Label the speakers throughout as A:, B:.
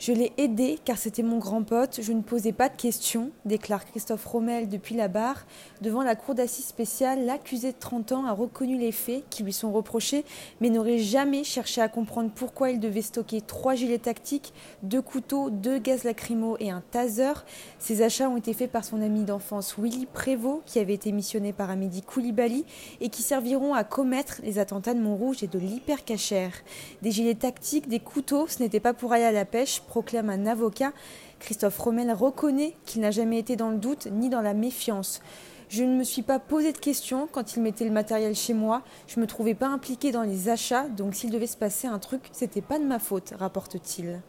A: Je l'ai aidé car c'était mon grand pote, je ne posais pas de questions, déclare Christophe Rommel depuis la barre. Devant la cour d'assises spéciale, l'accusé de 30 ans a reconnu les faits qui lui sont reprochés, mais n'aurait jamais cherché à comprendre pourquoi il devait stocker trois gilets tactiques, deux couteaux, deux gaz lacrymaux et un taser. Ces achats ont été faits par son ami d'enfance Willy Prévost, qui avait été missionné par Amédi Koulibaly et qui serviront à commettre les attentats de Montrouge et de l'hypercachère. Des gilets tactiques, des couteaux, ce n'était pas pour aller à la pêche proclame un avocat. Christophe Rommel reconnaît qu'il n'a jamais été dans le doute ni dans la méfiance. Je ne me suis pas posé de questions quand il mettait le matériel chez moi. Je ne me trouvais pas impliqué dans les achats, donc s'il devait se passer un truc, c'était pas de ma faute, rapporte-t-il.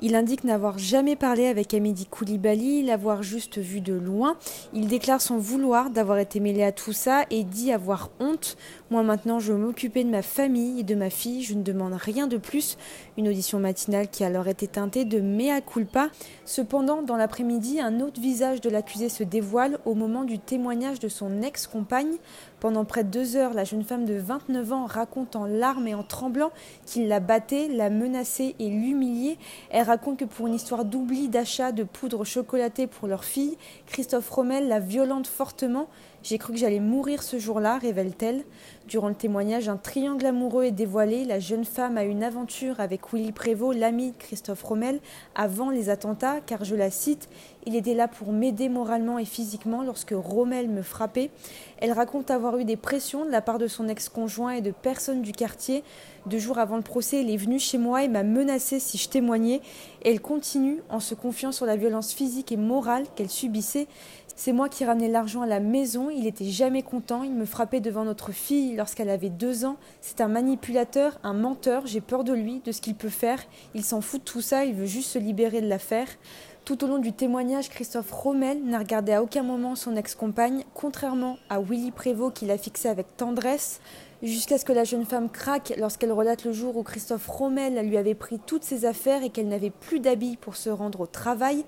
A: Il indique n'avoir jamais parlé avec Amédi Koulibaly, l'avoir juste vu de loin. Il déclare son vouloir d'avoir été mêlé à tout ça et dit avoir honte. Moi maintenant, je veux m'occuper de ma famille et de ma fille. Je ne demande rien de plus. Une audition matinale qui alors été teintée de mea culpa. Cependant, dans l'après-midi, un autre visage de l'accusé se dévoile au moment du témoignage de son ex-compagne. Pendant près de deux heures, la jeune femme de 29 ans raconte en larmes et en tremblant qu'il la battait, la menaçait et l'humiliait. Elle raconte que pour une histoire d'oubli d'achat de poudre chocolatée pour leur fille, Christophe Rommel la violente fortement. J'ai cru que j'allais mourir ce jour-là, révèle-t-elle. Durant le témoignage, un triangle amoureux est dévoilé. La jeune femme a une aventure avec Willy Prévost, l'ami de Christophe Rommel, avant les attentats, car je la cite, il était là pour m'aider moralement et physiquement lorsque Rommel me frappait. Elle raconte avoir eu des pressions de la part de son ex-conjoint et de personnes du quartier. Deux jours avant le procès, elle est venue chez moi et m'a menacé si je témoignais. elle continue en se confiant sur la violence physique et morale qu'elle subissait. C'est moi qui ramenais l'argent à la maison, il était jamais content, il me frappait devant notre fille lorsqu'elle avait deux ans. C'est un manipulateur, un menteur, j'ai peur de lui, de ce qu'il peut faire. Il s'en fout de tout ça, il veut juste se libérer de l'affaire. Tout au long du témoignage, Christophe Rommel n'a regardé à aucun moment son ex-compagne, contrairement à Willy Prévost qui l'a fixé avec tendresse jusqu'à ce que la jeune femme craque lorsqu'elle relate le jour où Christophe Rommel lui avait pris toutes ses affaires et qu'elle n'avait plus d'habits pour se rendre au travail.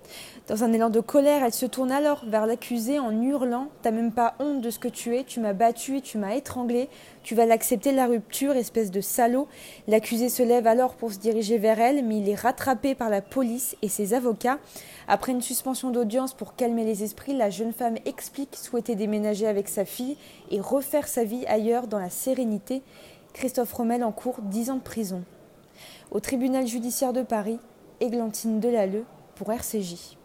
A: Dans un élan de colère, elle se tourne alors vers l'accusé en hurlant T'as même pas honte de ce que tu es, tu m'as battu et tu m'as étranglé, tu vas l'accepter la rupture, espèce de salaud. L'accusé se lève alors pour se diriger vers elle, mais il est rattrapé par la police et ses avocats. Après une suspension d'audience pour calmer les esprits, la jeune femme explique souhaiter déménager avec sa fille et refaire sa vie ailleurs dans la Christophe Rommel en cours 10 ans de prison. Au tribunal judiciaire de Paris, Églantine Delalleux pour RCJ.